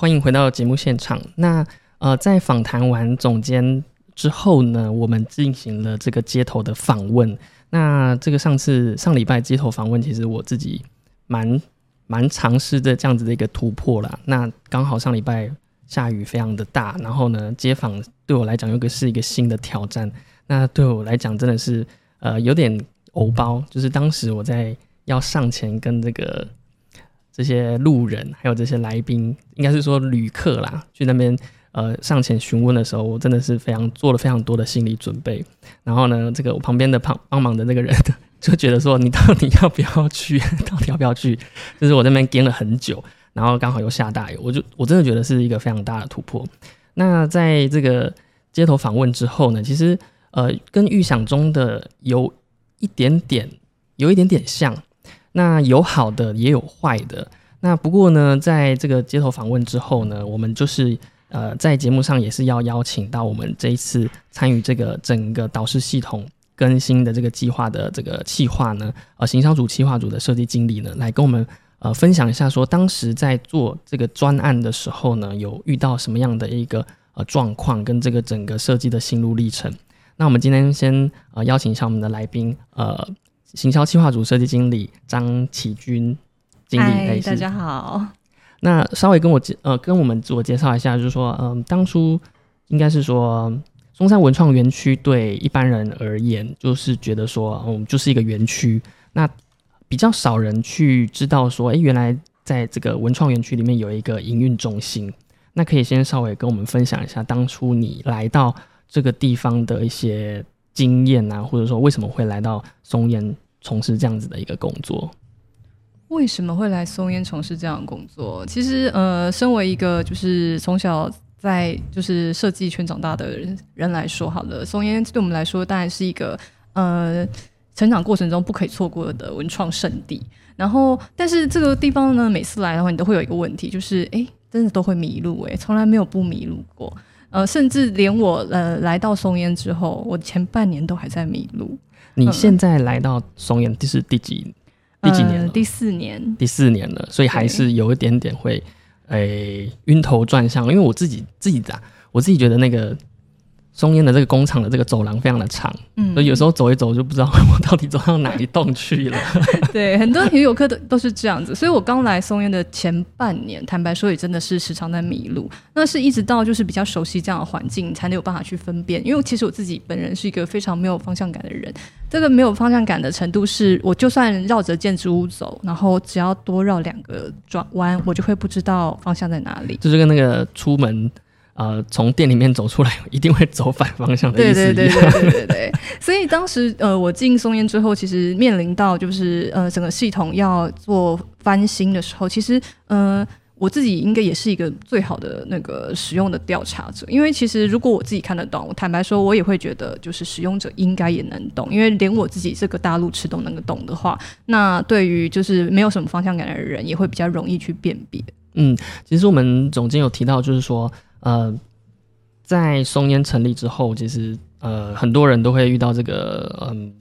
欢迎回到节目现场。那呃，在访谈完总监之后呢，我们进行了这个街头的访问。那这个上次上礼拜街头访问，其实我自己蛮蛮尝试的这样子的一个突破啦。那刚好上礼拜下雨非常的大，然后呢，街访对我来讲又个是一个新的挑战。那对我来讲真的是呃有点偶包，就是当时我在要上前跟这个。这些路人还有这些来宾，应该是说旅客啦，去那边呃上前询问的时候，我真的是非常做了非常多的心理准备。然后呢，这个我旁边的帮帮忙的那个人 就觉得说，你到底要不要去？到底要不要去？就是我那边跟了很久，然后刚好又下大雨，我就我真的觉得是一个非常大的突破。那在这个街头访问之后呢，其实呃跟预想中的有一点点有一点点像。那有好的也有坏的。那不过呢，在这个街头访问之后呢，我们就是呃在节目上也是要邀请到我们这一次参与这个整个导师系统更新的这个计划的这个企划呢，呃行销组企划组的设计经理呢，来跟我们呃分享一下，说当时在做这个专案的时候呢，有遇到什么样的一个呃状况，跟这个整个设计的心路历程。那我们今天先呃邀请一下我们的来宾呃。行销企划组设计经理张启军经理，大家好。那稍微跟我介呃跟我们自我介绍一下，就是说，嗯，当初应该是说，中山文创园区对一般人而言，就是觉得说，嗯，就是一个园区。那比较少人去知道说，哎，原来在这个文创园区里面有一个营运中心。那可以先稍微跟我们分享一下，当初你来到这个地方的一些。经验啊，或者说为什么会来到松烟从事这样子的一个工作？为什么会来松烟从事这样工作？其实，呃，身为一个就是从小在就是设计圈长大的人人来说，好了，松烟对我们来说当然是一个呃成长过程中不可以错过的文创圣地。然后，但是这个地方呢，每次来的话，你都会有一个问题，就是哎，真的都会迷路，哎，从来没有不迷路过。呃，甚至连我呃来到松烟之后，我前半年都还在迷路。你现在来到松烟，这是第几第几年了？第四年，第四年了，所以还是有一点点会诶晕头转向。因为我自己自己的，我自己觉得那个。松烟的这个工厂的这个走廊非常的长，嗯，所以有时候走一走就不知道我到底走到哪一栋去了。对，很多游客都都是这样子。所以我刚来松烟的前半年，坦白说也真的是时常在迷路。那是一直到就是比较熟悉这样的环境，才能有办法去分辨。因为其实我自己本人是一个非常没有方向感的人。这个没有方向感的程度是，我就算绕着建筑物走，然后只要多绕两个转弯，我就会不知道方向在哪里。就是跟那个出门。呃，从店里面走出来，一定会走反方向的意思。对对对对对对对。所以当时呃，我进松烟之后，其实面临到就是呃，整个系统要做翻新的时候，其实呃，我自己应该也是一个最好的那个使用的调查者。因为其实如果我自己看得懂，坦白说，我也会觉得就是使用者应该也能懂。因为连我自己这个大陆吃都能够懂的话，那对于就是没有什么方向感的人，也会比较容易去辨别。嗯，其实我们总监有提到，就是说。呃，在松烟成立之后，其实呃很多人都会遇到这个，嗯，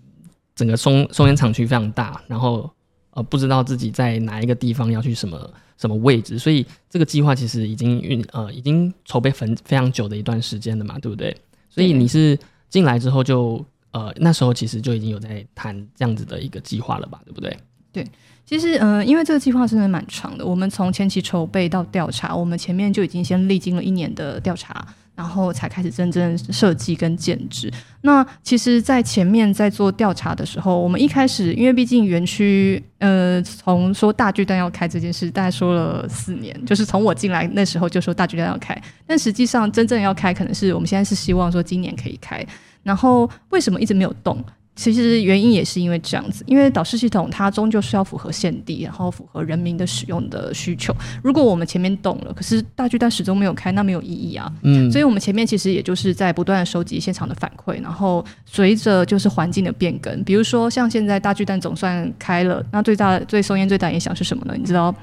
整个松松烟厂区非常大，然后呃不知道自己在哪一个地方要去什么什么位置，所以这个计划其实已经运呃已经筹备很非常久的一段时间了嘛，对不对？所以你是进来之后就呃那时候其实就已经有在谈这样子的一个计划了吧，对不对？对。其实，嗯，因为这个计划真的蛮长的，我们从前期筹备到调查，我们前面就已经先历经了一年的调查，然后才开始真正设计跟建制。那其实，在前面在做调查的时候，我们一开始，因为毕竟园区，呃，从说大巨蛋要开这件事，大概说了四年，就是从我进来那时候就说大巨蛋要开，但实际上真正要开，可能是我们现在是希望说今年可以开。然后为什么一直没有动？其实原因也是因为这样子，因为导师系统它终究是要符合现地，然后符合人民的使用的需求。如果我们前面动了，可是大巨蛋始终没有开，那没有意义啊。嗯，所以我们前面其实也就是在不断的收集现场的反馈，然后随着就是环境的变更，比如说像现在大巨蛋总算开了，那最大最松烟最大影响是什么呢？你知道？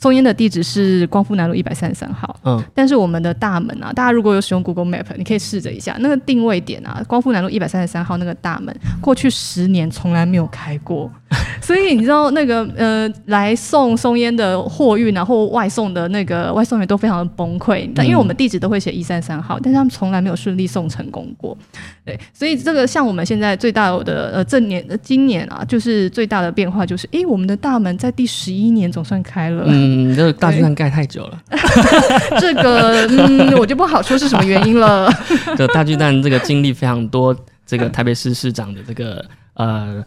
松烟的地址是光复南路一百三十三号，嗯，但是我们的大门啊，大家如果有使用 Google Map，你可以试着一下那个定位点啊，光复南路一百三十三号那个大门，过去十年从来没有开过，所以你知道那个呃来送松烟的货运啊或外送的那个外送员都非常的崩溃，但因为我们地址都会写一三三号，但是他们从来没有顺利送成功过，对，所以这个像我们现在最大的呃这年呃今年啊，就是最大的变化就是，诶，我们的大门在第十一年总算开了，嗯，这个大巨蛋盖太久了，这个嗯，我就不好说是什么原因了。这大巨蛋这个经历非常多，这个台北市市长的这个呃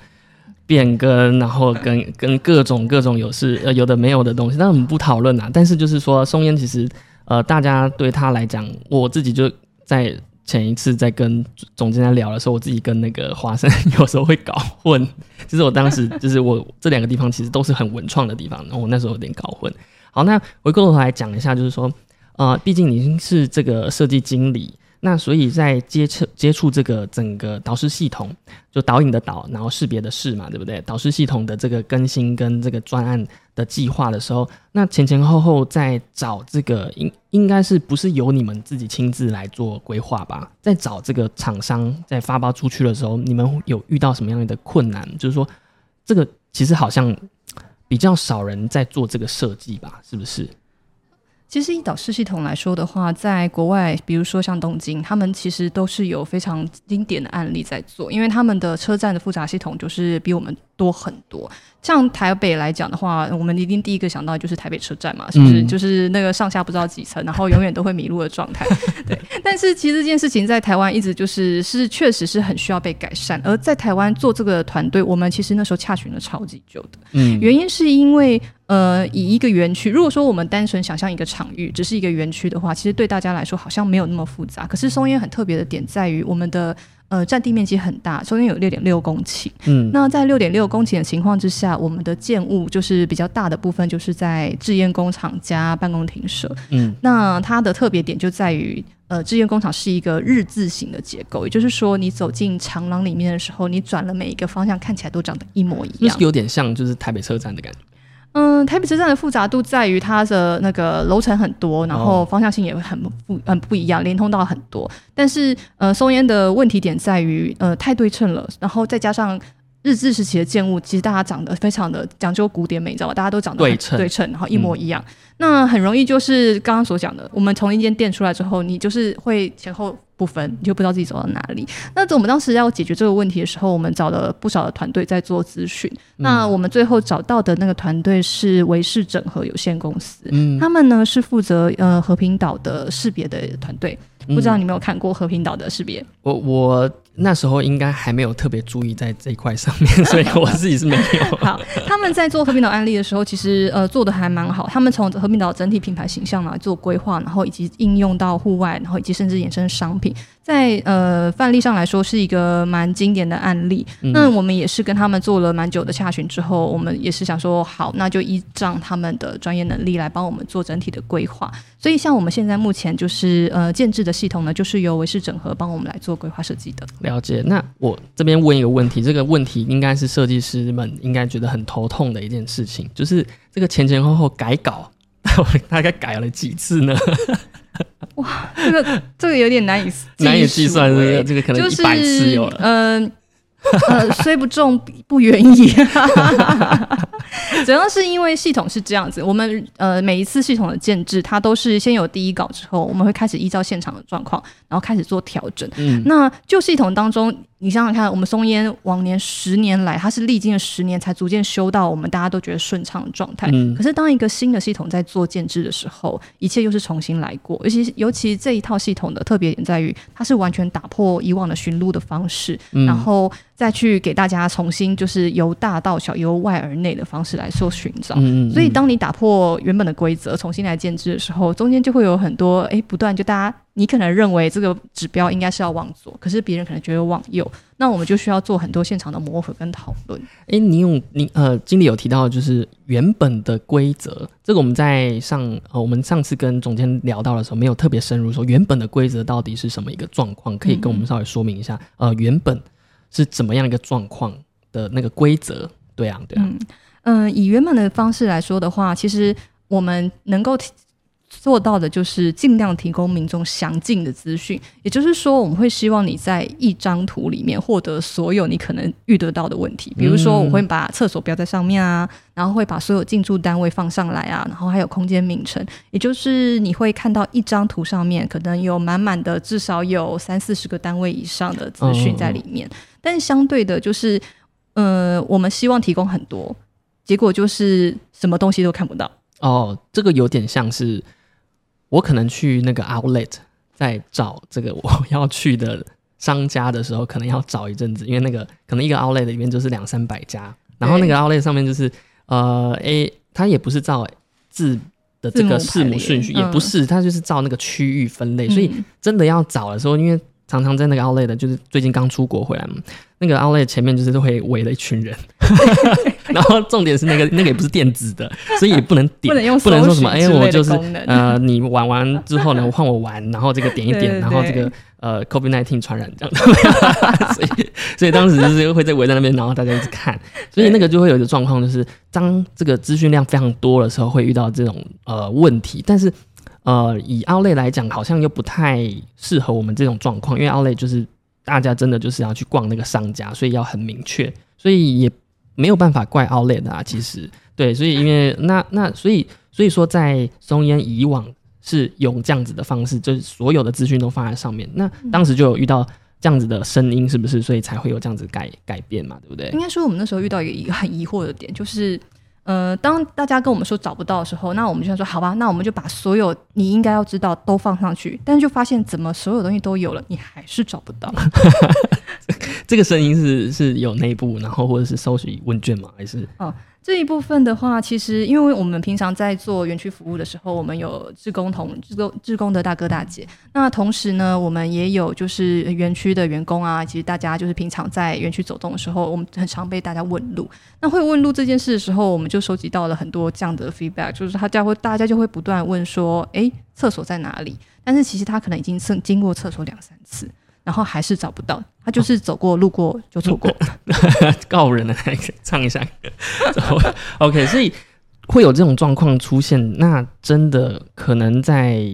变更，然后跟跟各种各种有事呃有的没有的东西，但我们不讨论啊。但是就是说，松烟其实呃大家对他来讲，我自己就在前一次在跟总监在聊的时候，我自己跟那个华生有时候会搞混。就是我当时就是我这两个地方其实都是很文创的地方，然后我那时候有点搞混。好，那回过头来讲一下，就是说，呃，毕竟您是这个设计经理，那所以在接触接触这个整个导师系统，就导引的导，然后识别的识嘛，对不对？导师系统的这个更新跟这个专案的计划的时候，那前前后后在找这个应应该是不是由你们自己亲自来做规划吧？在找这个厂商在发包出去的时候，你们有遇到什么样的困难？就是说，这个其实好像。比较少人在做这个设计吧，是不是？其实以导视系统来说的话，在国外，比如说像东京，他们其实都是有非常经典的案例在做，因为他们的车站的复杂系统就是比我们多很多。像台北来讲的话，我们一定第一个想到就是台北车站嘛，是不是？就是那个上下不知道几层，然后永远都会迷路的状态。对，但是其实这件事情在台湾一直就是是确实是很需要被改善。而在台湾做这个团队，我们其实那时候洽询了超级久的，嗯，原因是因为呃，以一个园区，如果说我们单纯想象一个场域，只是一个园区的话，其实对大家来说好像没有那么复杂。可是松烟很特别的点在于我们的。呃，占地面积很大，中间有六点六公顷。嗯，那在六点六公顷的情况之下，我们的建物就是比较大的部分，就是在制烟工厂加办公亭舍。嗯，那它的特别点就在于，呃，制烟工厂是一个日字形的结构，也就是说，你走进长廊里面的时候，你转了每一个方向，看起来都长得一模一样，是有点像就是台北车站的感觉。嗯，台北车站的复杂度在于它的那个楼层很多，然后方向性也会很不很不一样，连通道很多。但是呃，松烟的问题点在于呃太对称了，然后再加上日治时期的建物，其实大家长得非常的讲究古典美，你知道吗？大家都长得对称，对称，然后一模一样。那很容易就是刚刚所讲的，我们从一间店出来之后，你就是会前后。不分你就不知道自己走到哪里。那我们当时要解决这个问题的时候，我们找了不少的团队在做咨询。那我们最后找到的那个团队是维氏整合有限公司，他们呢是负责呃和平岛的识别的团队。不知道你有没有看过和平岛的识别？我我那时候应该还没有特别注意在这一块上面，所以我自己是没有。好，他们在做和平岛案例的时候，其实呃做的还蛮好。他们从和平岛整体品牌形象来做规划，然后以及应用到户外，然后以及甚至衍生商品。在呃范例上来说是一个蛮经典的案例。那我们也是跟他们做了蛮久的洽询之后，我们也是想说好，那就依仗他们的专业能力来帮我们做整体的规划。所以像我们现在目前就是呃建制的系统呢，就是由维视整合帮我们来做规划设计的。了解。那我这边问一个问题，这个问题应该是设计师们应该觉得很头痛的一件事情，就是这个前前后后改稿，大概改了几次呢？哇，这个这个有点难以 难以计算，这个这个可能一百次有了。嗯呃，虽不重不远矣。主要是因为系统是这样子，我们呃每一次系统的建制，它都是先有第一稿之后，我们会开始依照现场的状况，然后开始做调整。嗯，那旧系统当中。你想想看，我们松烟往年十年来，它是历经了十年才逐渐修到我们大家都觉得顺畅的状态。可是当一个新的系统在做建制的时候，一切又是重新来过。尤其尤其这一套系统的特别点在于，它是完全打破以往的寻路的方式，然后再去给大家重新就是由大到小、由外而内的方式来做寻找。所以当你打破原本的规则，重新来建制的时候，中间就会有很多哎不断就大家。你可能认为这个指标应该是要往左，可是别人可能觉得往右，那我们就需要做很多现场的磨合跟讨论。哎，你用你呃，经理有提到就是原本的规则，这个我们在上呃，我们上次跟总监聊到的时候，没有特别深入说原本的规则到底是什么一个状况，可以跟我们稍微说明一下。呃，原本是怎么样一个状况的那个规则？对啊，对啊。嗯，以原本的方式来说的话，其实。我们能够做到的就是尽量提供民众详尽的资讯，也就是说，我们会希望你在一张图里面获得所有你可能遇得到的问题。比如说，我会把厕所标在上面啊，然后会把所有进驻单位放上来啊，然后还有空间名称，也就是你会看到一张图上面可能有满满的至少有三四十个单位以上的资讯在里面。但相对的，就是呃，我们希望提供很多，结果就是什么东西都看不到。哦，这个有点像是。我可能去那个 Outlet，在找这个 我要去的商家的时候，可能要找一阵子，因为那个可能一个 Outlet 里面就是两三百家，然后那个 Outlet 上面就是呃 A，它也不是照字的这个字母顺序，也不是，它就是照那个区域分类，所以真的要找的时候，因为常常在那个 Outlet 的，就是最近刚出国回来嘛，那个 Outlet 前面就是都会围了一群人。然后重点是那个那个也不是电子的，所以也不能点，不能用不能说什么哎，我就是呃，你玩完之后呢，换我玩，然后这个点一点，然后这个呃，COVID nineteen 传染这样，所以所以当时就是会在围在那边，然后大家一直看，所以那个就会有一个状况，就是当这个资讯量非常多的时候，会遇到这种呃问题。但是呃，以奥类来讲，好像又不太适合我们这种状况，因为奥类就是大家真的就是要去逛那个商家，所以要很明确，所以也。没有办法怪 Outlet 啊，其实对，所以因为那那所以所以说在松烟以往是用这样子的方式，就是所有的资讯都放在上面。那当时就有遇到这样子的声音，是不是？所以才会有这样子改改变嘛，对不对？应该说我们那时候遇到一个很疑惑的点，就是呃，当大家跟我们说找不到的时候，那我们就想说好吧，那我们就把所有你应该要知道都放上去，但是就发现怎么所有东西都有了，你还是找不到。这个声音是是有内部，然后或者是搜集问卷吗？还是哦，这一部分的话，其实因为我们平常在做园区服务的时候，我们有志工同志工志工的大哥大姐，那同时呢，我们也有就是园区的员工啊，其实大家就是平常在园区走动的时候，我们很常被大家问路。那会问路这件事的时候，我们就收集到了很多这样的 feedback，就是他家会大家就会不断问说，哎，厕所在哪里？但是其实他可能已经经经过厕所两三次。然后还是找不到，他就是走过路过就错过，告人的那个唱一下歌。OK，所以会有这种状况出现，那真的可能在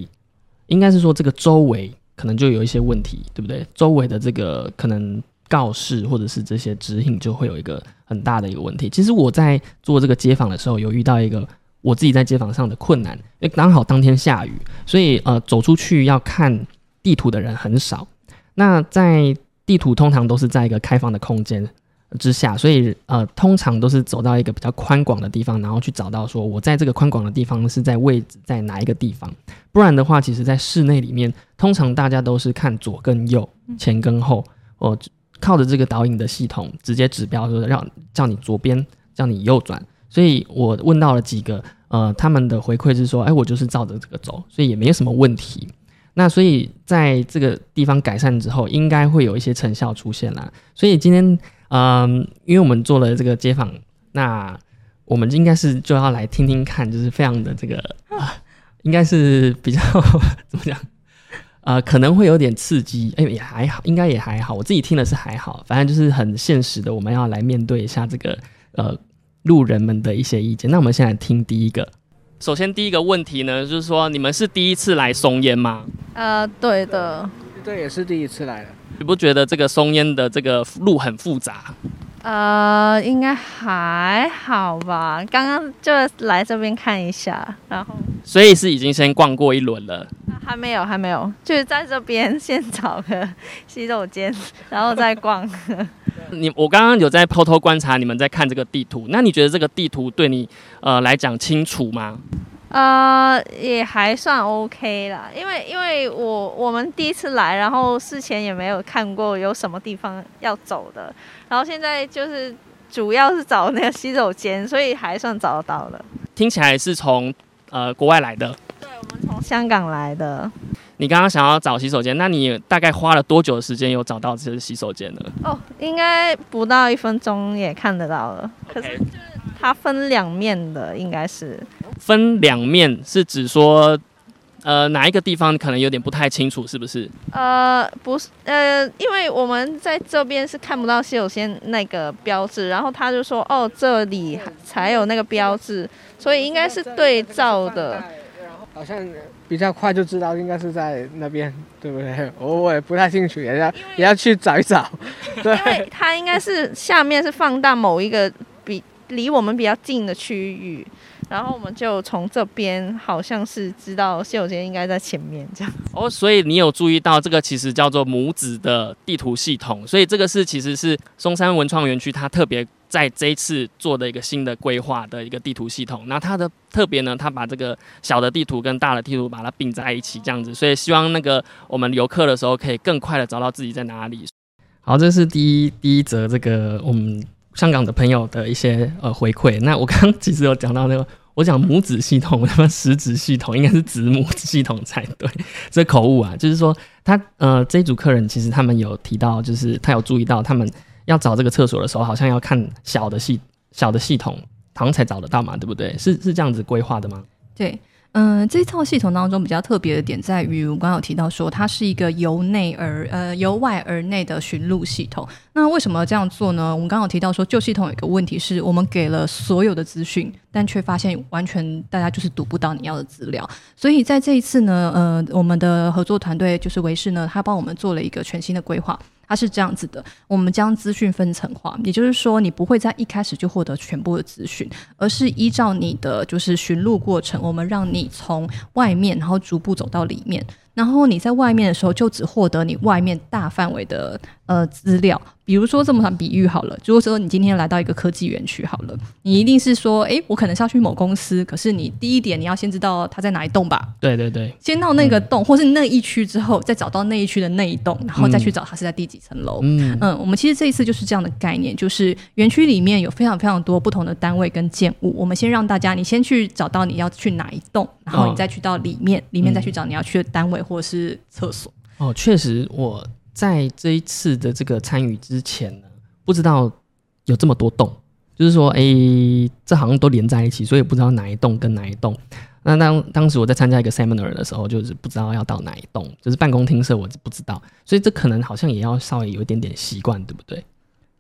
应该是说这个周围可能就有一些问题，对不对？周围的这个可能告示或者是这些指引就会有一个很大的一个问题。其实我在做这个街访的时候，有遇到一个我自己在街访上的困难，因为刚好当天下雨，所以呃走出去要看地图的人很少。那在地图通常都是在一个开放的空间之下，所以呃，通常都是走到一个比较宽广的地方，然后去找到说我在这个宽广的地方是在位置在哪一个地方。不然的话，其实在室内里面，通常大家都是看左跟右、前跟后，哦，靠着这个导引的系统直接指标，说让叫你左边，叫你右转。所以我问到了几个，呃，他们的回馈是说，哎，我就是照着这个走，所以也没有什么问题。那所以在这个地方改善之后，应该会有一些成效出现啦。所以今天，嗯，因为我们做了这个街访，那我们应该是就要来听听看，就是非常的这个，应该是比较 怎么讲？呃，可能会有点刺激，哎，也还好，应该也还好。我自己听的是还好，反正就是很现实的，我们要来面对一下这个呃路人们的一些意见。那我们现在听第一个。首先，第一个问题呢，就是说你们是第一次来松烟吗？呃，对的，这也是第一次来的。你不觉得这个松烟的这个路很复杂？呃，应该还好吧。刚刚就来这边看一下，然后所以是已经先逛过一轮了。还没有，还没有，就是在这边先找个洗手间，然后再逛。你我刚刚有在偷偷观察你们在看这个地图，那你觉得这个地图对你呃来讲清楚吗？呃，也还算 OK 啦，因为因为我我们第一次来，然后事前也没有看过有什么地方要走的，然后现在就是主要是找那个洗手间，所以还算找得到了。听起来是从呃国外来的，对，我们从香港来的。你刚刚想要找洗手间，那你大概花了多久的时间有找到这些洗手间呢？哦，应该不到一分钟也看得到了。可是就是它分两面的，应该是分两面是指说，呃哪一个地方可能有点不太清楚，是不是？呃，不是，呃，因为我们在这边是看不到西有仙那个标志，然后他就说，哦，这里才有那个标志，所以应该是对照的。好像比较快就知道，应该是在那边，对不对？我我也不太清楚，也要也要去找一找。对，因为它应该是下面是放大某一个比离我们比较近的区域，然后我们就从这边好像是知道洗手间应该在前面这样。哦，所以你有注意到这个其实叫做母子的地图系统，所以这个是其实是松山文创园区它特别。在这一次做的一个新的规划的一个地图系统，那它的特别呢，它把这个小的地图跟大的地图把它并在一起，这样子，所以希望那个我们游客的时候可以更快的找到自己在哪里。好，这是第一第一则这个我们香港的朋友的一些呃回馈。那我刚刚其实有讲到那个，我讲母子系统，什么实子系统，应该是子母系统才对，这口误啊，就是说他呃这一组客人其实他们有提到，就是他有注意到他们。要找这个厕所的时候，好像要看小的系小的系统，好像才找得到嘛，对不对？是是这样子规划的吗？对，嗯，这套系统当中比较特别的点在于，我刚刚有提到说，它是一个由内而呃由外而内的寻路系统。那为什么这样做呢？我们刚刚有提到说，旧系统有一个问题是我们给了所有的资讯，但却发现完全大家就是读不到你要的资料。所以在这一次呢，呃，我们的合作团队就是维视呢，他帮我们做了一个全新的规划。它是这样子的，我们将资讯分层化，也就是说，你不会在一开始就获得全部的资讯，而是依照你的就是寻路过程，我们让你从外面，然后逐步走到里面。然后你在外面的时候，就只获得你外面大范围的呃资料。比如说这么比喻好了，如果说你今天来到一个科技园区好了，你一定是说，哎，我可能是要去某公司，可是你第一点你要先知道它在哪一栋吧？对对对，先到那个栋，或是那一区之后，再找到那一区的那一栋，然后再去找它是在第几层楼。嗯嗯，我们其实这一次就是这样的概念，就是园区里面有非常非常多不同的单位跟建物，我们先让大家你先去找到你要去哪一栋，然后你再去到里面，里面再去找你要去的单位或者是厕所。哦，确实我在这一次的这个参与之前呢。不知道有这么多栋，就是说，哎，这好像都连在一起，所以不知道哪一栋跟哪一栋。那当当时我在参加一个 seminar 的时候，就是不知道要到哪一栋，就是办公厅舍，我不知道，所以这可能好像也要稍微有一点点习惯，对不对？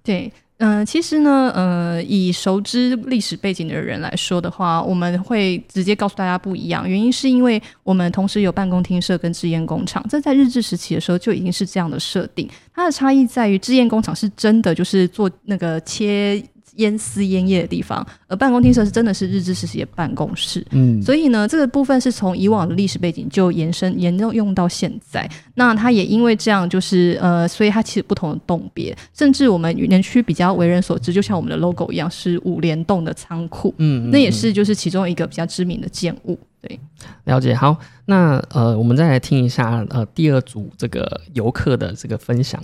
对。嗯，其实呢，呃，以熟知历史背景的人来说的话，我们会直接告诉大家不一样。原因是因为我们同时有办公厅社跟制烟工厂，这在日治时期的时候就已经是这样的设定。它的差异在于，制烟工厂是真的就是做那个切。烟丝烟叶的地方，而办公厅舍是真的是日治时期的办公室，嗯，所以呢，这个部分是从以往的历史背景就延伸沿用用到现在。那它也因为这样，就是呃，所以它其实不同的栋别，甚至我们园区比较为人所知，就像我们的 logo 一样，是五联栋的仓库，嗯，那也是就是其中一个比较知名的建物。对，了解。好，那呃，我们再来听一下呃第二组这个游客的这个分享。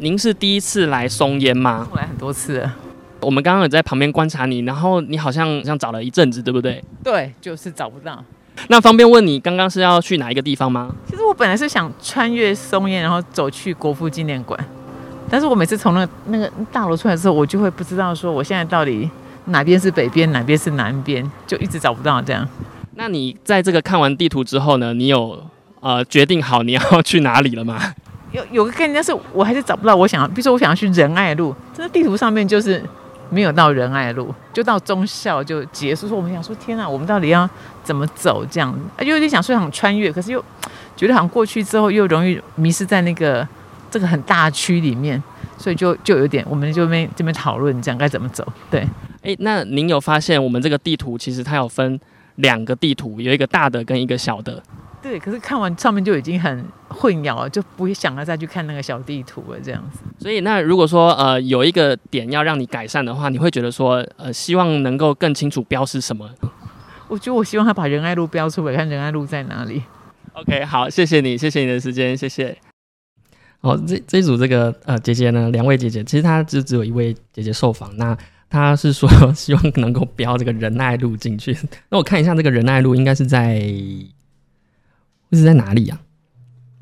您是第一次来松烟吗？我来很多次。我们刚刚有在旁边观察你，然后你好像像找了一阵子，对不对？对，就是找不到。那方便问你刚刚是要去哪一个地方吗？其实我本来是想穿越松烟，然后走去国父纪念馆。但是我每次从那那个大楼出来之后，我就会不知道说我现在到底哪边是北边，哪边是南边，就一直找不到这样。那你在这个看完地图之后呢？你有呃决定好你要去哪里了吗？有有个概念，但是我还是找不到我想要。比如说，我想要去仁爱路，这个地图上面就是没有到仁爱路，就到中校就结束。说我们想说，天哪，我们到底要怎么走？这样又有点想说想穿越，可是又觉得好像过去之后又容易迷失在那个这个很大区里面，所以就就有点，我们就没这边讨论这样该怎么走。对，哎，那您有发现我们这个地图其实它有分两个地图，有一个大的跟一个小的。对，可是看完上面就已经很混淆了，就不会想要再去看那个小地图了，这样子。所以，那如果说呃有一个点要让你改善的话，你会觉得说呃希望能够更清楚标示什么？我觉得我希望他把仁爱路标出来，看仁爱路在哪里。OK，好，谢谢你，谢谢你的时间，谢谢。哦，这这一组这个呃姐姐呢，两位姐姐，其实她就只有一位姐姐受访，那她是说 希望能够标这个仁爱路进去。那我看一下这个仁爱路应该是在。是在哪里呀？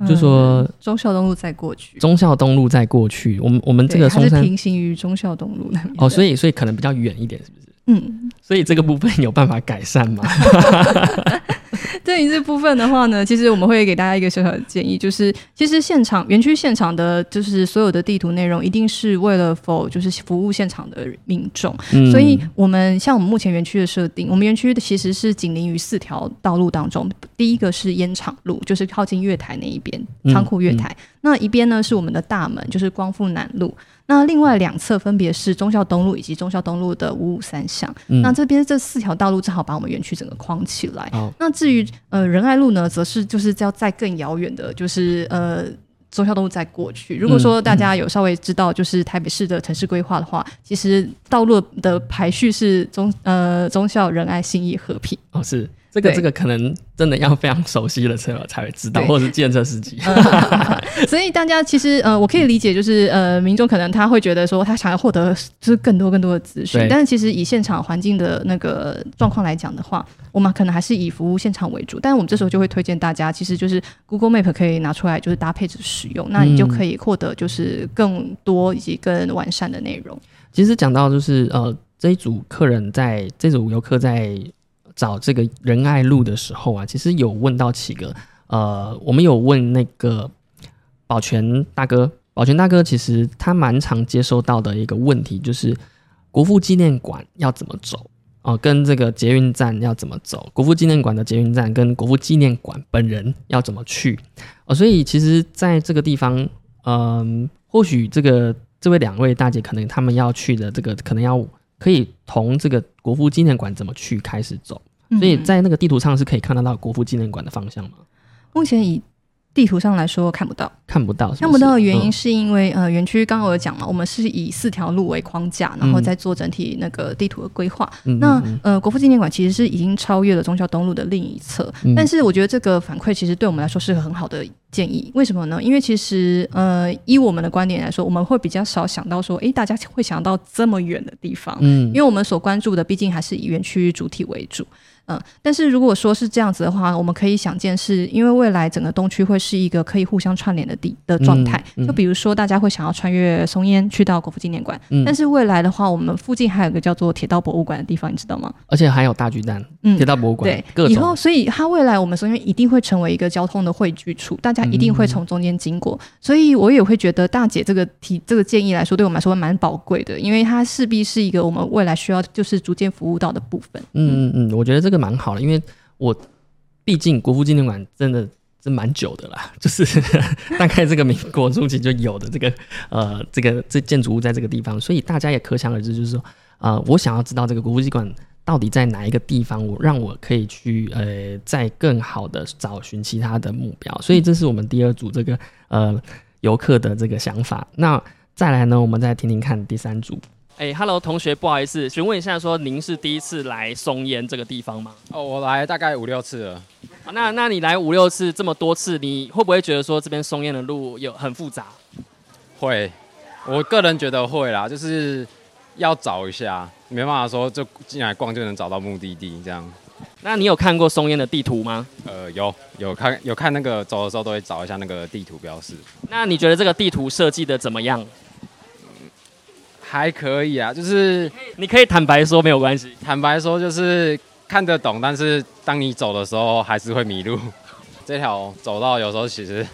就说忠孝东路再过去，忠孝东路再过去。我们我们这个松山平行于忠孝东路那边哦，所以所以可能比较远一点，是不是？嗯，所以这个部分有办法改善吗？对于这部分的话呢，其实我们会给大家一个小小的建议，就是其实现场园区现场的，就是所有的地图内容，一定是为了否就是服务现场的民众。嗯所以，我们像我们目前园区的设定，我们园区的其实是紧邻于四条道路当中。第一个是烟厂路，就是靠近月台那一边，嗯仓库月台。那一边呢是我们的大门，就是光复南路。那另外两侧分别是忠孝东路以及忠孝东路的五五三巷。嗯那这边这四条道路正好把我们园区整个框起来。好那至于呃仁爱路呢，则是就是要在更遥远的，就是呃。忠孝东路再过去。如果说大家有稍微知道，就是台北市的城市规划的话，其实道路的排序是忠呃忠孝仁爱信义和平。哦，是这个对这个可能真的要非常熟悉的车友才会知道，对或者是建设司机。所以大家其实呃，我可以理解，就是呃，民众可能他会觉得说他想要获得就是更多更多的资讯，但是其实以现场环境的那个状况来讲的话，我们可能还是以服务现场为主。但是我们这时候就会推荐大家，其实就是 Google Map 可以拿出来，就是搭配着使用，那你就可以获得就是更多以及更完善的内容。其实讲到就是呃，这一组客人在这组游客在找这个仁爱路的时候啊，其实有问到几个呃，我们有问那个保全大哥，保全大哥其实他蛮常接收到的一个问题就是国父纪念馆要怎么走。哦，跟这个捷运站要怎么走？国父纪念馆的捷运站跟国父纪念馆本人要怎么去？哦，所以其实在这个地方，嗯、或许这个这位两位大姐可能他们要去的这个，可能要可以从这个国父纪念馆怎么去开始走，所以嗯在那个地图上是可以看得到国父纪念馆的方向吗？目前以地图上来说看不到。看不到是是，看不到的原因嗯。是因为、呃，园区刚刚我有讲嘛，我们是以四条路为框架，然后再做整体那个地图的规划。嗯那嗯。呃，国父纪念馆其实是已经超越了忠孝东路的另一侧，嗯。但是我觉得这个反馈其实对我们来说是个很好的建议。为什么呢？因为其实呃，依我们的观点来说，我们会比较少想到说，诶，大家会想到这么远的地方，嗯因为我们所关注的毕竟还是以园区主体为主。嗯，但是如果说是这样子的话，我们可以想见是，因为未来整个东区会是一个可以互相串联的地的状态。嗯嗯就比如说，大家会想要穿越松烟去到国父纪念馆，嗯但是未来的话，我们附近还有一个叫做铁道博物馆的地方，你知道吗？而且还有大巨蛋、嗯铁道博物馆对，各以后所以它未来我们松烟一定会成为一个交通的汇聚处，大家一定会从中间经过。所以我也会觉得大姐这个提这个建议来说，对我们来说蛮宝贵的，因为它势必是一个我们未来需要就是逐渐服务到的部分。嗯嗯嗯，我觉得这个蛮好的，因为我毕竟国父纪念馆真的是蛮久的啦，就是 大概这个民国初期就有的这个呃这个这建筑物在这个地方，所以大家也可想而知，就是说呃我想要知道这个国父纪念馆到底在哪一个地方，我让我可以去呃再更好的找寻其他的目标，所以这是我们第二组这个呃游客的这个想法。那再来呢，我们再听听看第三组。哎、h e l l o 同学，不好意思，询问一下，说您是第一次来松烟这个地方吗？哦，我来大概五六次了。啊那那你来五六次，这么多次，你会不会觉得说这边松烟的路有很复杂？会，我个人觉得会啦，就是要找一下，没办法说就进来逛就能找到目的地这样。那你有看过松烟的地图吗？呃，有有看有看那个走的时候都会找一下那个地图标示，那你觉得这个地图设计的怎么样？还可以啊，就是你可以坦白说，没有关系。坦白说就是看得懂，但是当你走的时候还是会迷路。这条走道有时候其实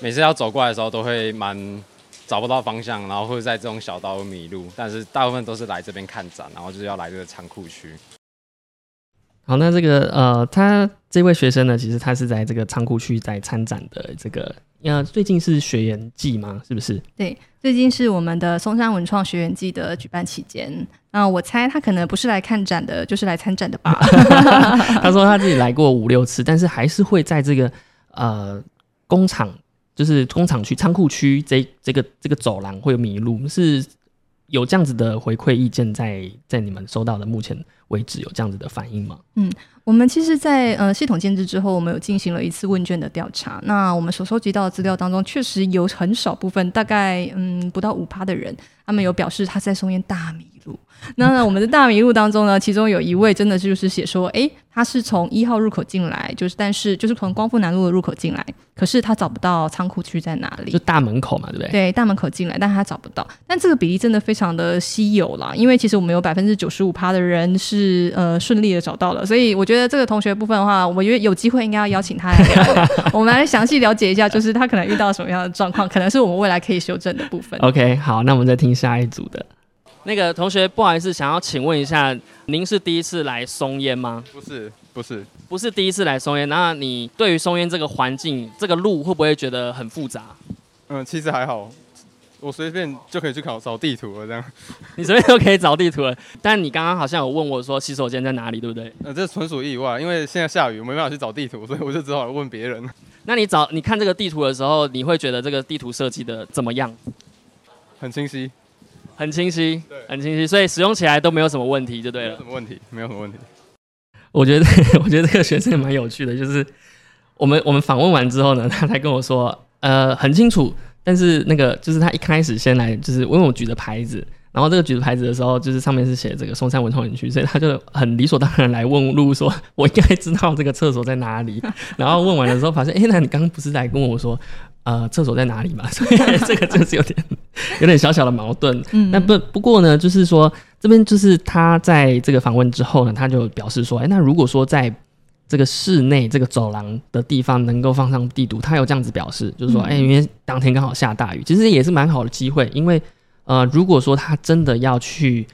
每次要走过来的时候都会蛮找不到方向，然后会在这种小道路迷路，但是大部分都是来这边看展，然后就是要来这个仓库区。好，那这个呃，他这位学生呢，其实他是在这个仓库区在参展的这个，呃，最近是学员季吗？是不是？对，最近是我们的松山文创学员季的举办期间。那我猜他可能不是来看展的，就是来参展的吧。他说他自己来过五六次，但是还是会在这个呃工厂，就是工厂区、仓库区这这个这个走廊会有迷路，是有这样子的回馈意见在在你们收到的目前为止有这样子的反应吗？嗯我们其实在，呃系统建制之后，我们有进行了一次问卷的调查。那我们所收集到的资料当中，确实有很少部分，大概嗯不到五趴的人，他们有表示他在松烟大迷路。那我们的大迷路当中呢，其中有一位真的就是写说，诶，他是从一号入口进来，就是但是就是从光复南路的入口进来，可是他找不到仓库区在哪里就。大门口嘛，对不对？对，大门口进来，但他找不到。但这个比例真的非常的稀有啦，因为其实我们有百分之九十五趴的人是是呃顺利的找到了。所以我觉得这个同学部分的话，我觉得有机会应该要邀请他来我们来详细了解一下，就是他可能遇到什么样的状况，可能是我们未来可以修正的部分。OK，好，那我们再听下一组的。那个同学，不好意思，想要请问一下，您是第一次来松烟吗？不是不是，不是第一次来松烟，那你对于松烟这个环境、这个路会不会觉得很复杂？嗯，其实还好，我随便就可以去考找地图了，这样。你随便都可以找地图了。但你刚刚好像有问我说洗手间在哪里，对不对？呃，这纯属意外，因为现在下雨，我没办法去找地图，所以我就只好问别人。那你找你看这个地图的时候，你会觉得这个地图设计的怎么样？很清晰，很清晰对，很清晰，所以使用起来都没有什么问题，就对了没有什。么问题，没有什么问题。我觉得，我觉得这个学生也蛮有趣的，就是我们我们访问完之后呢，他才跟我说，呃，很清楚，但是那个就是他一开始先来，就是因为我举着牌子，然后这个举着牌子的时候，就是上面是写这个松山文创园区，所以他就很理所当然来问路说，我应该知道这个厕所在哪里。然后问完的时候发现，哎、那你刚刚不是来跟我说，呃，厕所在哪里嘛？所以这个就是有点有点小小的矛盾。嗯那不不过呢，就是说这边就是他在这个访问之后呢，他就表示说，哎、那如果说在这个室内这个走廊的地方能够放上地图，他有这样子表示，就是说，嗯。哎、因为当天刚好下大雨，其实也是蛮好的机会，因为呃，如果说他真的要去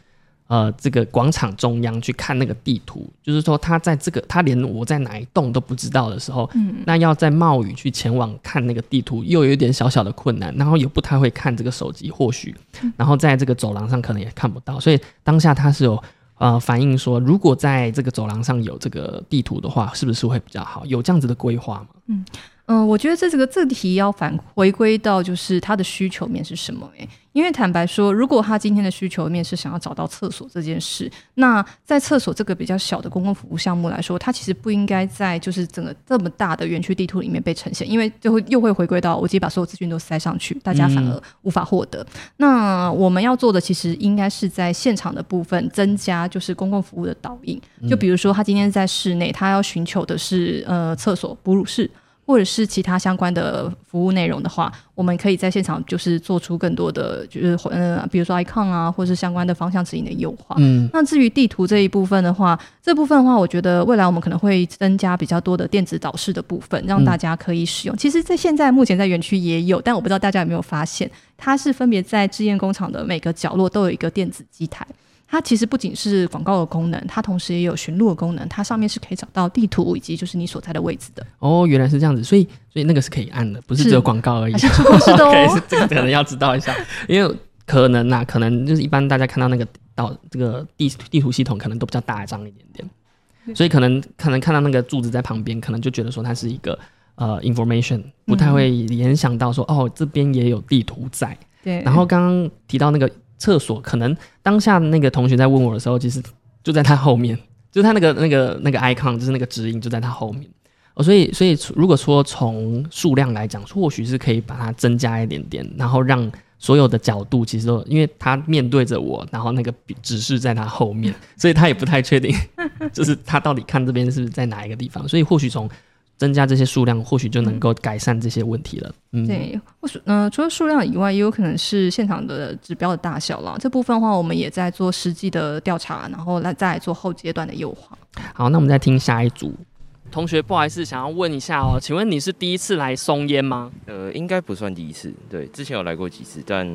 呃这个广场中央去看那个地图，就是说他在这个他连我在哪一栋都不知道的时候，嗯。那要在冒雨去前往看那个地图，又有一点小小的困难，然后也不太会看这个手机，或许，然后在这个走廊上可能也看不到，所以当下他是有呃反映说，如果在这个走廊上有这个地图的话，是不是会比较好？有这样子的规划吗？嗯，我觉得这这个这题要反回归到就是他的需求面是什么、欸？因为坦白说，如果他今天的需求面是想要找到厕所这件事，那在厕所这个比较小的公共服务项目来说，它其实不应该在就是整个这么大的园区地图里面被呈现，因为就会又会回归到我直接把所有资讯都塞上去，大家反而无法获得。那我们要做的其实应该是在现场的部分增加就是公共服务的导引，就比如说他今天在室内，他要寻求的是呃厕所、哺乳室。或者是其他相关的服务内容的话，我们可以在现场就是做出更多的，就是呃，比如说 icon 啊，或是相关的方向指引的优化。嗯，那至于地图这一部分的话，这部分的话，我觉得未来我们可能会增加比较多的电子导视的部分，让大家可以使用。其实，在现在目前在园区也有，但我不知道大家有没有发现，它是分别在制验工厂的每个角落都有一个电子机台。它其实不仅是广告的功能，它同时也有寻路的功能。它上面是可以找到地图以及就是你所在的位置的。哦，原来是这样子，所以所以那个是可以按的，不是是只有广告而已。还 是出过是。这个可能要知道一下，因为可能呐、可能就是一般大家看到那个到这个地地图系统，可能都比较大张一点点，所以可能可能看到那个柱子在旁边，可能就觉得说它是一个呃 information，不太会联想到说、哦这边也有地图在。对，然后刚刚提到那个厕所，可能当下那个同学在问我的时候，其实就在他后面，就是他那个那个那个 icon，就是那个指引就在他后面。哦，所以所以如果说从数量来讲，或许是可以把它增加一点点，然后让所有的角度其实都，因为他面对着我，然后那个指示在他后面，所以他也不太确定，就是他到底看这边是是在哪一个地方，所以或许从增加这些数量，或许就能够改善这些问题了。嗯，对，或许呃，除了数量以外，也有可能是现场的指标的大小了。这部分的话，我们也在做实际的调查，然后来再来做后阶段的优化。好，那我们再听下一组同学，不好意思，想要问一下哦，请问你是第一次来松烟吗？呃，应该不算第一次，对，之前有来过几次，但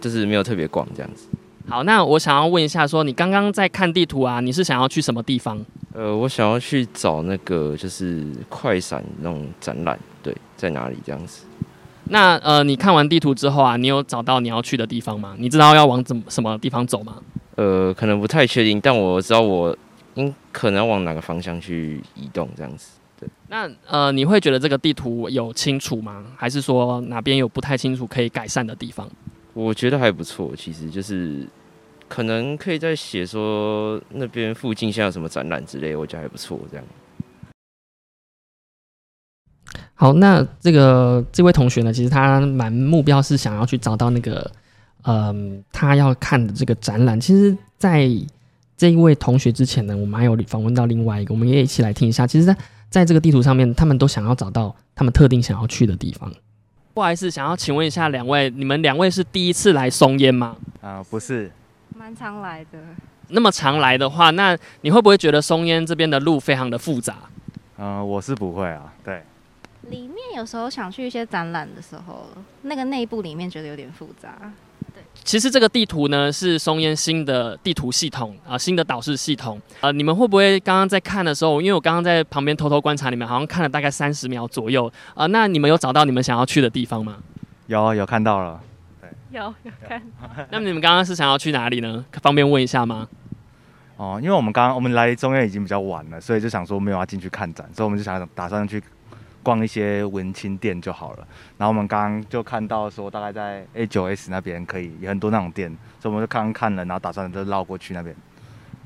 就是没有特别逛这样子。好，那我想要问一下说你刚刚在看地图啊，你是想要去什么地方？呃，我想要去找那个就是快闪那种展览，对，在哪里这样子？那呃，你看完地图之后啊，你有找到你要去的地方吗？你知道要往怎么什么地方走吗？呃，可能不太确定，但我知道我应可能要往哪个方向去移动这样子。对那呃，你会觉得这个地图有清楚吗？还是说哪边有不太清楚可以改善的地方？我觉得还不错，其实就是可能可以再写说那边附近现在有什么展览之类，我觉得还不错这样。好，那这个这位同学呢，其实他蛮目标是想要去找到那个，嗯，他要看的这个展览。其实，在这一位同学之前呢，我们还有访问到另外一个，我们也一起来听一下。其实在，在这个地图上面，他们都想要找到他们特定想要去的地方。不好意思，想要请问一下两位，你们两位是第一次来松烟吗？啊、不是，蛮常来的，那么常来的话，那你会不会觉得松烟这边的路非常的复杂？嗯、我是不会啊，对。里面有时候想去一些展览的时候，那个内部里面觉得有点复杂。其实这个地图呢是松烟新的地图系统啊、新的导视系统。呃，你们会不会刚刚在看的时候，因为我刚刚在旁边偷偷观察你们，好像看了大概三十秒左右啊、那你们有找到你们想要去的地方吗？有有看到了，有有看，那么你们刚刚是想要去哪里呢？方便问一下吗？哦，因为我们刚刚我们来中院已经比较晚了，所以就想说没有要进去看展，所以我们就想打算去逛一些文青店就好了。然后我们刚刚就看到说大概在 A 九 S 那边可以有很多那种店，所以我们就刚刚看了，然后打算就绕过去那边。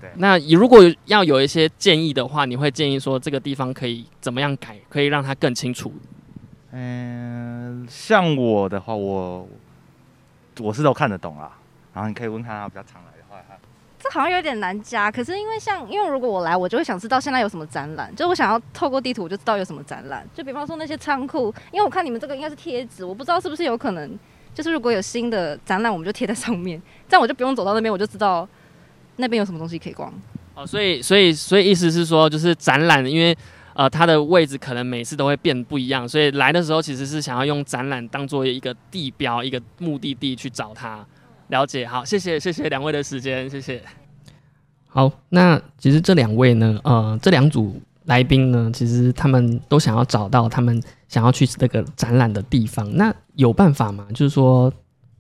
对那你如果要有一些建议的话，你会建议说这个地方可以怎么样改，可以让它更清楚？嗯，像我的话，我我是都看得懂啦。然后你可以问看他比较常来的话，他这好像有点难加，可是因为像因为如果我来，我就会想知道现在有什么展览，就我想要透过地图我就知道有什么展览。就比方说那些仓库，因为我看你们这个应该是贴纸，我不知道是不是有可能，就是如果有新的展览，我们就贴在上面，这样我就不用走到那边，我就知道那边有什么东西可以逛。哦，所以所以所以意思是说，就是展览，因为呃它的位置可能每次都会变不一样，所以来的时候其实是想要用展览当做一个地标、一个目的地去找它。了解，好，谢谢谢谢两位的时间，谢谢。好，那其实这两位呢，呃，这两组来宾呢，其实他们都想要找到他们想要去这个展览的地方。那有办法吗？就是说，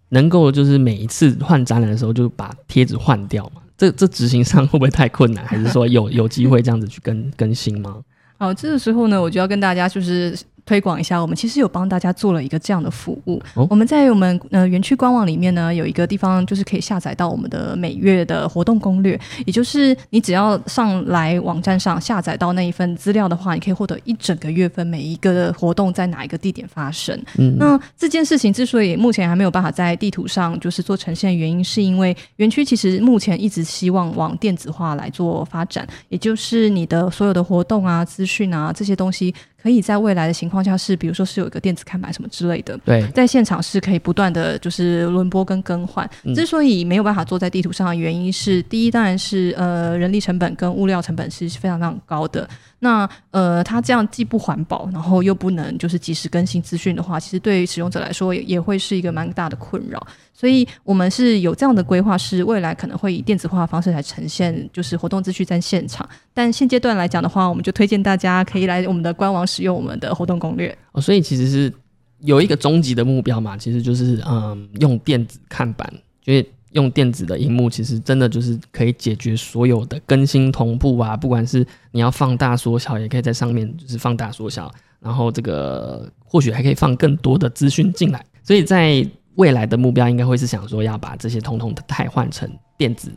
能够就是每一次换展览的时候就把贴纸换掉吗？这这执行上会不会太困难？还是说有有机会这样子去更更新吗？好，这个时候呢，我就要跟大家就是推广一下，我们其实有帮大家做了一个这样的服务。哦我们在我们呃园区官网里面呢，有一个地方就是可以下载到我们的每月的活动攻略，也就是你只要上来网站上下载到那一份资料的话，你可以获得一整个月份每一个活动在哪一个地点发生。嗯那这件事情之所以目前还没有办法在地图上就是做呈现，原因是因为园区其实目前一直希望往电子化来做发展，也就是你的所有的活动啊、资讯啊这些东西，可以在未来的情况下是，比如说是有一个电子看板什么之类的。对，在现场是可以不断的就是轮播跟更换。嗯之所以没有办法做在地图上的原因是，第一当然是呃人力成本跟物料成本是非常非常高的。那呃它这样既不环保，然后又不能就是及时更新资讯的话，其实对于使用者来说也也会是一个蛮大的困扰。所以我们是有这样的规划，是未来可能会以电子化的方式来呈现，就是活动资讯在现场。但现阶段来讲的话，我们就推荐大家可以来我们的官网使用我们的活动攻略。哦，所以其实是有一个终极的目标嘛，其实就是嗯，用电子看板，因为用电子的荧幕，其实真的就是可以解决所有的更新同步啊，不管是你要放大缩小，也可以在上面就是放大缩小，然后这个或许还可以放更多的资讯进来，所以在未来的目标应该会是想说要把这些统统的替换成电子。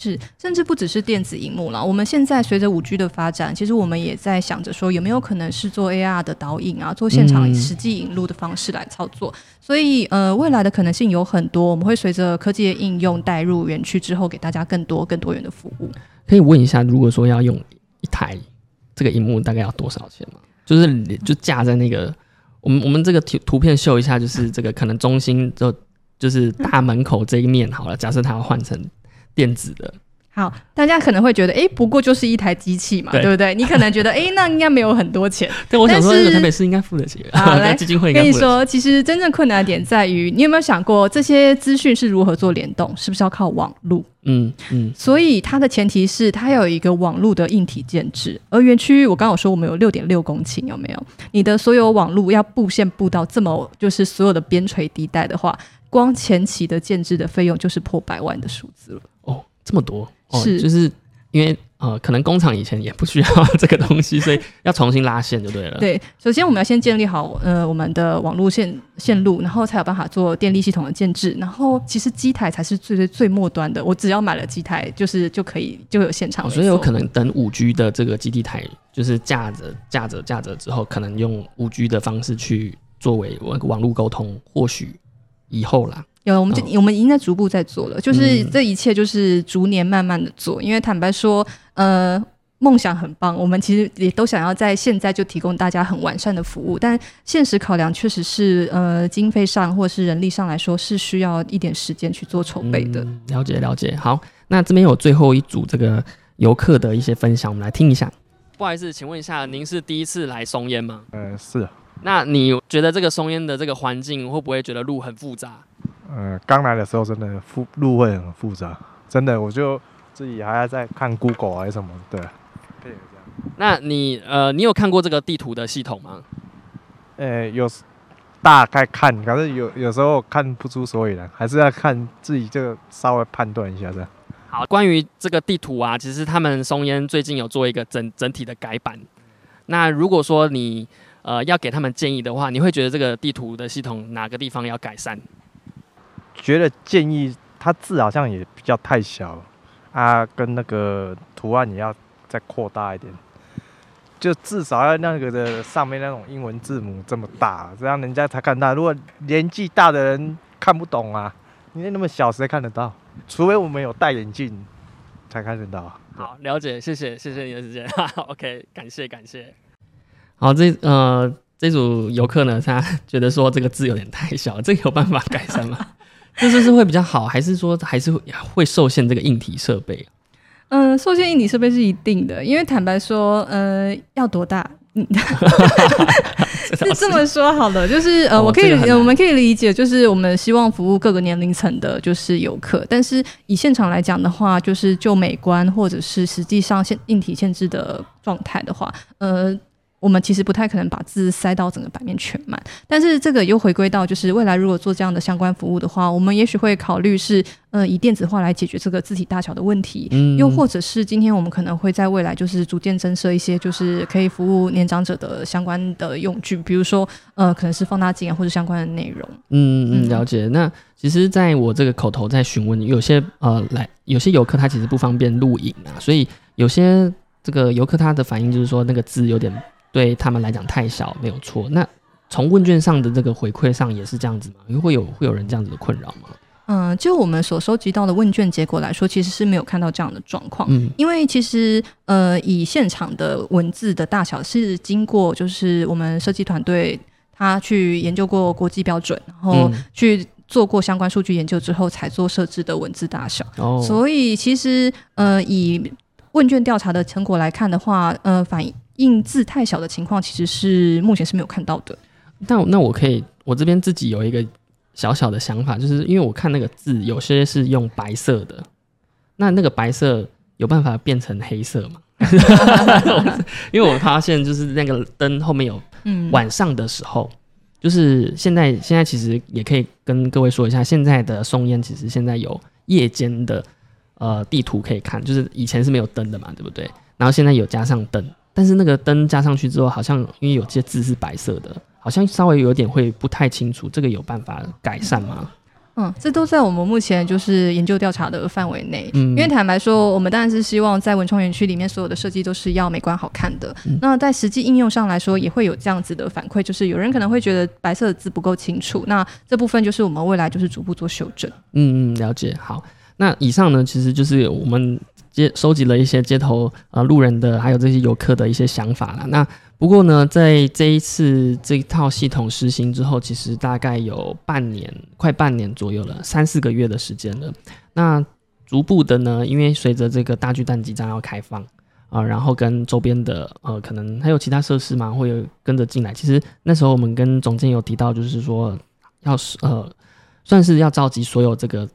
是，甚至不只是电子荧幕了。我们现在随着五 G 的发展，其实我们也在想着说，有没有可能是做 AR 的导引啊，做现场嗯实际引入的方式来操作。所以，呃，未来的可能性有很多，我们会随着科技的应用带入园区之后，给大家更多更多元的服务。可以问一下，如果说要用一台这个荧幕，大概要多少钱吗？就是就架在那个，我们我们这个图图片秀一下，就是这个可能中心就就是大门口这一面好了。假设它要换成电子的，好，大家可能会觉得，诶，不过就是一台机器嘛，对对不对？你可能觉得，诶，那应该没有很多钱。但我想说，台北市应该付得起，好，来基金会。跟你说，其实真正困难的点在于，你有没有想过这些资讯是如何做联动？是不是要靠网路？嗯嗯，所以它的前提是它要有一个网络的硬体建制，而园区我刚刚有说我们有六点六公顷，有没有？你的所有网路要布线布到这么就是所有的边陲地带的话，光前期的建制的费用就是破百万的数字了。哦，这么多，哦、是就是因为呃，可能工厂以前也不需要这个东西，所以要重新拉线就对了。，对，首先我们要先建立好呃我们的网络线线路，然后才有办法做电力系统的建制。然后其实机台才是最最最末端的，我只要买了机台，就是就可以就有现场、哦，所以有可能等五 G 的这个基地台就是架着架着架着之后，可能用五 G 的方式去作为网网络沟通，或许以后啦。有，我们就、我们已经在逐步在做了，就是嗯这一切就是逐年慢慢的做，因为坦白说，呃。梦想很棒，我们其实也都想要在现在就提供大家很完善的服务，但现实考量确实是呃经费上或是人力上来说是需要一点时间去做筹备的。嗯了解了解。好，那这边有最后一组这个游客的一些分享，我们来听一下。不好意思，请问一下，您是第一次来松烟吗？呃，是。那你觉得这个松烟的这个环境会不会觉得路很复杂？呃，刚来的时候真的复路会很复杂，真的，我就自己还要在看 Google 还是什么，对。这样。那你呃，你有看过这个地图的系统吗？呃，有大概看，可是有有时候看不出所以然，还是要看自己这个稍微判断一下这样。好，关于这个地图啊，其实他们松烟最近有做一个整整体的改版。那如果说你呃要给他们建议的话，你会觉得这个地图的系统哪个地方要改善？觉得建议它字好像也比较太小了啊，跟那个图案也要再扩大一点，就至少要那个的上面那种英文字母这么大，这样人家才看到。如果年纪大的人看不懂啊，你那么小谁看得到？除非我们有戴眼镜才看得到。好，了解，谢谢，谢谢你的时间。OK，感谢，感谢。好，这呃这组游客呢，他觉得说这个字有点太小，这个有办法改善吗？这是是会比较好，还是说还是会会受限这个硬体设备？嗯，受限硬体设备是一定的，因为坦白说，呃，要多大？是这么说好了，就是呃，我可以，我们可以理解，就是我们希望服务各个年龄层的，就是游客。但是以现场来讲的话，就是就美观或者是实际上限硬体限制的状态的话，呃。我们其实不太可能把字塞到整个版面全满，但是这个又回归到就是未来如果做这样的相关服务的话，我们也许会考虑是呃以电子化来解决这个字体大小的问题，嗯又或者是今天我们可能会在未来就是逐渐增设一些就是可以服务年长者的相关的用具，比如说呃可能是放大镜啊或者相关的内容。嗯嗯，了解。那其实在我这个口头在询问，有些呃来有些游客他其实不方便录影啊，所以有些这个游客他的反应就是说那个字有点。对他们来讲太小，没有错。那从问卷上的这个回馈上也是这样子吗？会有会有人这样子的困扰吗？嗯，就我们所收集到的问卷结果来说，其实是没有看到这样的状况。嗯，因为其实呃，以现场的文字的大小是经过就是我们设计团队他去研究过国际标准，然后去做过相关数据研究之后才做设置的文字大小。哦，所以其实呃，以问卷调查的成果来看的话，呃，反映。印字太小的情况，其实是目前是没有看到的。那那我可以，我这边自己有一个小小的想法，就是因为我看那个字有些是用白色的，那那个白色有办法变成黑色吗？因为我发现就是那个灯后面有，晚上的时候，就是现在现在其实也可以跟各位说一下，现在的松烟其实现在有夜间的呃地图可以看，就是以前是没有灯的嘛，对不对？然后现在有加上灯。但是那个灯加上去之后，好像因为有些字是白色的，好像稍微有点会不太清楚。这个有办法改善吗？嗯，这都在我们目前就是研究调查的范围内。嗯，因为坦白说，我们当然是希望在文创园区里面所有的设计都是要美观好看的。那在实际应用上来说，也会有这样子的反馈，就是有人可能会觉得白色的字不够清楚。那这部分就是我们未来就是逐步做修正。嗯嗯，了解。好，那以上呢，其实就是我们。接收集了一些街头呃路人的，还有这些游客的一些想法了。那不过呢，在这一次这套系统实行之后，其实大概有半年，快半年左右了，三四个月的时间了。那逐步的呢，因为随着这个大巨蛋即将要开放啊，然后跟周边的呃，可能还有其他设施嘛，会有跟着进来。其实那时候我们跟总监有提到，就是说要是呃，算是要召集所有这个。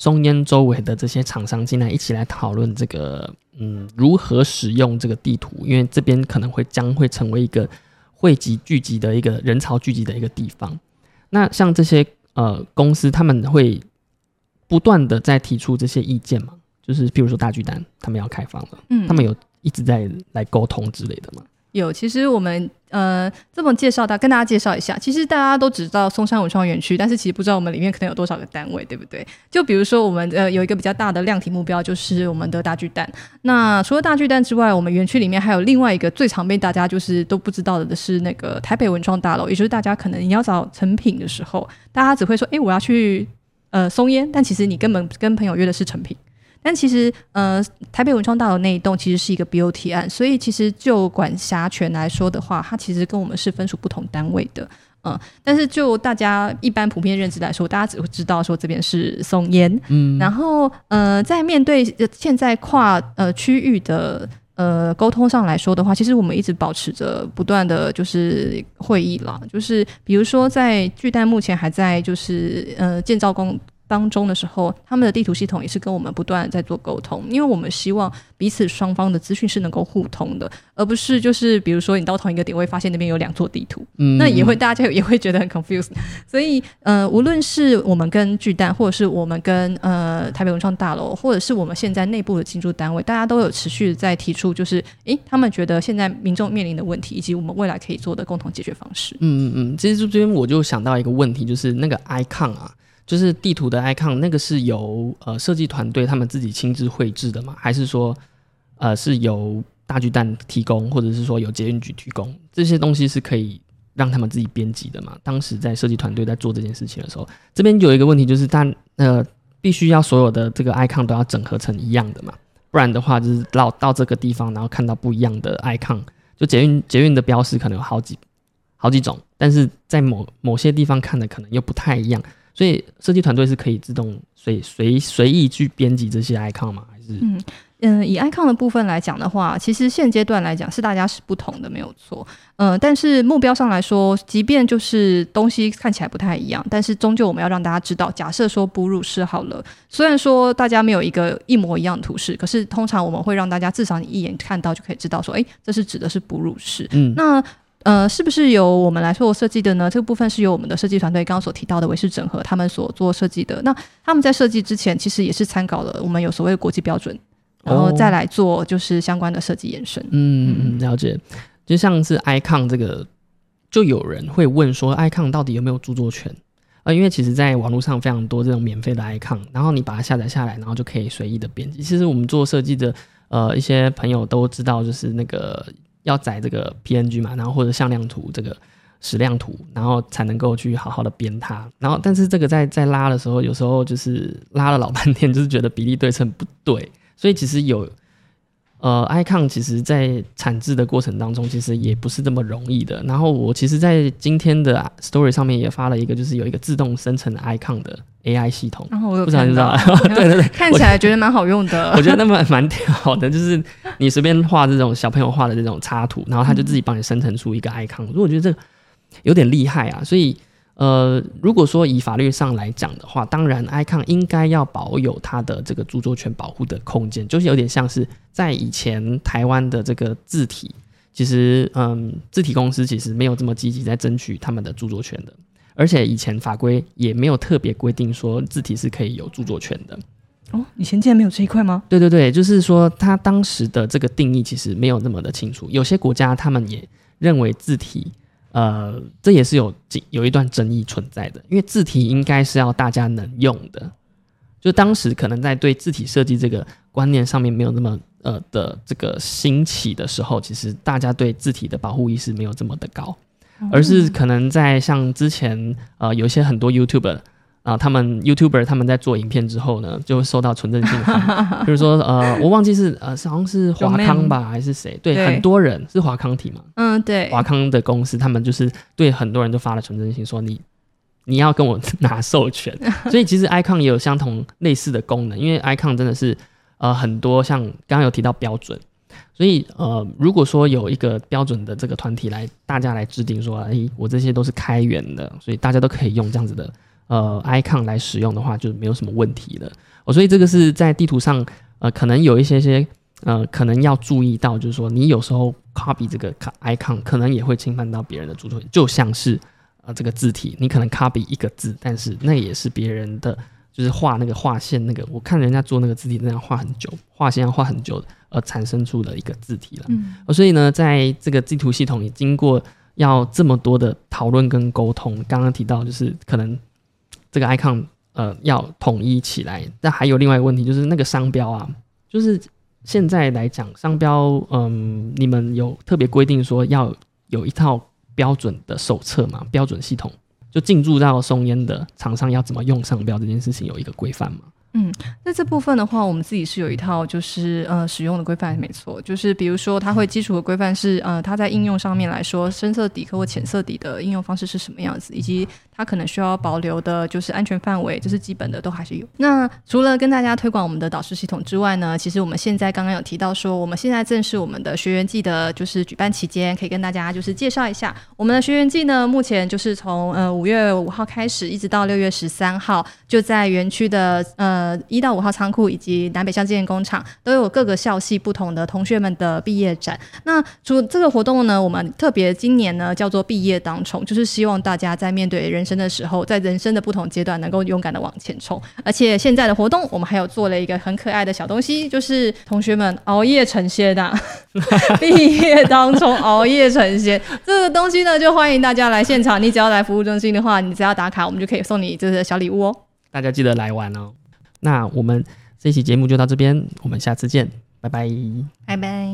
松烟周围的这些厂商进来一起来讨论这个，嗯，如何使用这个地图？因为这边可能会将会成为一个汇集聚集的一个人潮聚集的一个地方。那像这些呃公司，他们会不断的在提出这些意见嘛？就是譬如说大巨蛋，他们要开放了，嗯，他们有一直在来沟通之类的吗？有，其实我们呃这么介绍，大跟大家介绍一下。其实大家都只知道松山文创园区，但是其实不知道我们里面可能有多少个单位，对不对？就比如说我们呃有一个比较大的量体目标，就是我们的大巨蛋。那除了大巨蛋之外，我们园区里面还有另外一个最常被大家就是都不知道的是那个台北文创大楼，也就是大家可能你要找成品的时候，大家只会说，哎，我要去呃松烟，但其实你根本跟朋友约的是成品。但其实，呃，台北文创大楼那一栋其实是一个 BOT 案，所以其实就管辖权来说的话，它其实跟我们是分属不同单位的。嗯，但是就大家一般普遍认知来说，大家只会知道说这边是松烟，嗯，然后呃，在面对呃现在跨呃区域的呃沟通上来说的话，其实我们一直保持着不断的就是会议啦，就是比如说在巨蛋目前还在就是呃建造工。当中的时候，他们的地图系统也是跟我们不断的在做沟通，因为我们希望彼此双方的资讯是能够互通的，而不是就是比如说你到同一个点会发现那边有两座地图，嗯那也会大家也会觉得很 confused。所以呃，无论是我们跟巨蛋，或者是我们跟呃台北文创大楼，或者是我们现在内部的进驻单位，大家都有持续在提出，就是诶，他们觉得现在民众面临的问题，以及我们未来可以做的共同解决方式。嗯嗯嗯，其实这边我就想到一个问题，就是那个 icon 啊，就是地图的 icon，那个是由呃设计团队他们自己亲自绘制的吗？还是说呃是由大巨蛋提供，或者是说由捷运局提供？这些东西是可以让他们自己编辑的嘛？当时在设计团队在做这件事情的时候，这边有一个问题就是，但呃必须要所有的这个 icon 都要整合成一样的嘛，不然的话就是到到这个地方，然后看到不一样的 icon，就捷运捷运的标识可能有好几好几种，但是在某某些地方看的可能又不太一样，所以设计团队是可以自动随随随意去编辑这些 icon 吗？还是嗯嗯，以 icon 的部分来讲的话，其实现阶段来讲是大家是不同的，没有错。呃，但是目标上来说，即便就是东西看起来不太一样，但是终究我们要让大家知道，假设说哺乳室好了，虽然说大家没有一个一模一样的图示，可是通常我们会让大家至少你一眼看到就可以知道说，诶，这是指的是哺乳室。嗯那呃，是不是由我们来做设计的呢？这个部分是由我们的设计团队刚刚所提到的维视整合他们所做设计的。那他们在设计之前，其实也是参考了我们有所谓的国际标准，然后哦再来做就是相关的设计延伸。嗯嗯，了解。就像是 icon 这个，就有人会问说，icon 到底有没有著作权？呃，因为其实在网络上非常多这种免费的 icon，然后你把它下载下来，然后就可以随意的编辑。其实我们做设计的，呃，一些朋友都知道，就是那个要载这个 PNG 嘛，然后或者向量图这个矢量图，然后才能够去好好的编它。然后，但是这个在在拉的时候，有时候就是拉了老半天，就是觉得比例对称不对，所以其实有呃，icon 其实在产制的过程当中，其实也不是这么容易的。然后我其实，在今天的 story 上面也发了一个，就是有一个自动生成的 icon 的 AI 系统，然后我有不知道你看知道？对对对，看起来觉得蛮好用的。我觉得那么蛮屌的，就是你随便画这种小朋友画的这种插图，然后他就自己帮你生成出一个 icon。所以我觉得这个有点厉害啊。所以呃，如果说以法律上来讲的话，当然 icon 应该要保有它的这个著作权保护的空间，就是有点像是在以前台湾的这个字体，其实嗯，字体公司其实没有这么积极在争取他们的著作权的。而且以前法规也没有特别规定说字体是可以有著作权的，哦，以前竟然没有这一块吗？对对对，就是说他当时的这个定义其实没有那么的清楚，有些国家他们也认为字体，呃，这也是有有一段争议存在的，因为字体应该是要大家能用的，就当时可能在对字体设计这个观念上面没有那么呃的这个兴起的时候，其实大家对字体的保护意识没有这么的高。而是可能在像之前呃有一些很多 YouTube 啊、他们 YouTuber 他们在做影片之后呢，就会收到纯正性的，比如说呃我忘记是呃好像是华康吧还是谁，对，很多人是华康体嘛，嗯，对，华康的公司他们就是对很多人都发了纯正信，说你你要跟我 拿授权，所以其实 icon 也有相同类似的功能，因为 icon 真的是呃很多像刚刚有提到标准。所以，呃，如果说有一个标准的这个团体来，大家来制定说，哎，我这些都是开源的，所以大家都可以用这样子的呃 icon 来使用的话，就没有什么问题了。哦，所以这个是在地图上，呃，可能有一些些呃，可能要注意到，就是说你有时候 copy 这个 icon，可能也会侵犯到别人的著作权，就像是呃这个字体，你可能 copy 一个字，但是那也是别人的。就是画那个画线，那个我看人家做那个字体，那样画很久，画线要画很久，而产生出的一个字体了。嗯，所以呢，在这个地图系统也，经过要这么多的讨论跟沟通，刚刚提到就是可能这个 icon 呃要统一起来，但还有另外一个问题就是那个商标啊，就是现在来讲商标，嗯，你们有特别规定说要有一套标准的手册嘛？标准系统。就进驻到松烟的厂商要怎么用商标这件事情有一个规范吗？嗯，嗯，那这部分的话，我们自己是有一套就是呃使用的规范，没错，就是比如说它会基础的规范是呃它在应用上面来说，深色底壳或浅色底的应用方式是什么样子，以及它可能需要保留的就是安全范围，就是基本的都还是有。那除了跟大家推广我们的导师系统之外呢，其实我们现在刚刚有提到说，我们现在正是我们的学员季的就是举办期间，可以跟大家就是介绍一下。我们的学员季呢，目前就是从呃五月五号开始，一直到六月十三号，就在园区的呃一到五号仓库以及南北校纪念工厂都有各个校系不同的同学们的毕业展。那除这个活动呢，我们特别今年呢叫做毕业当冲，就是希望大家在面对人生的时候，在人生的不同阶段能够勇敢的往前冲。而且现在的活动，我们还有做了一个很可爱的小东西，就是同学们熬夜成仙啊，毕业当冲熬夜成仙这个东西呢，就欢迎大家来现场。你只要来服务中心的话，你只要打卡，我们就可以送你这个小礼物哦。大家记得来玩哦。那我们这期节目就到这边我们下次见拜拜。拜拜。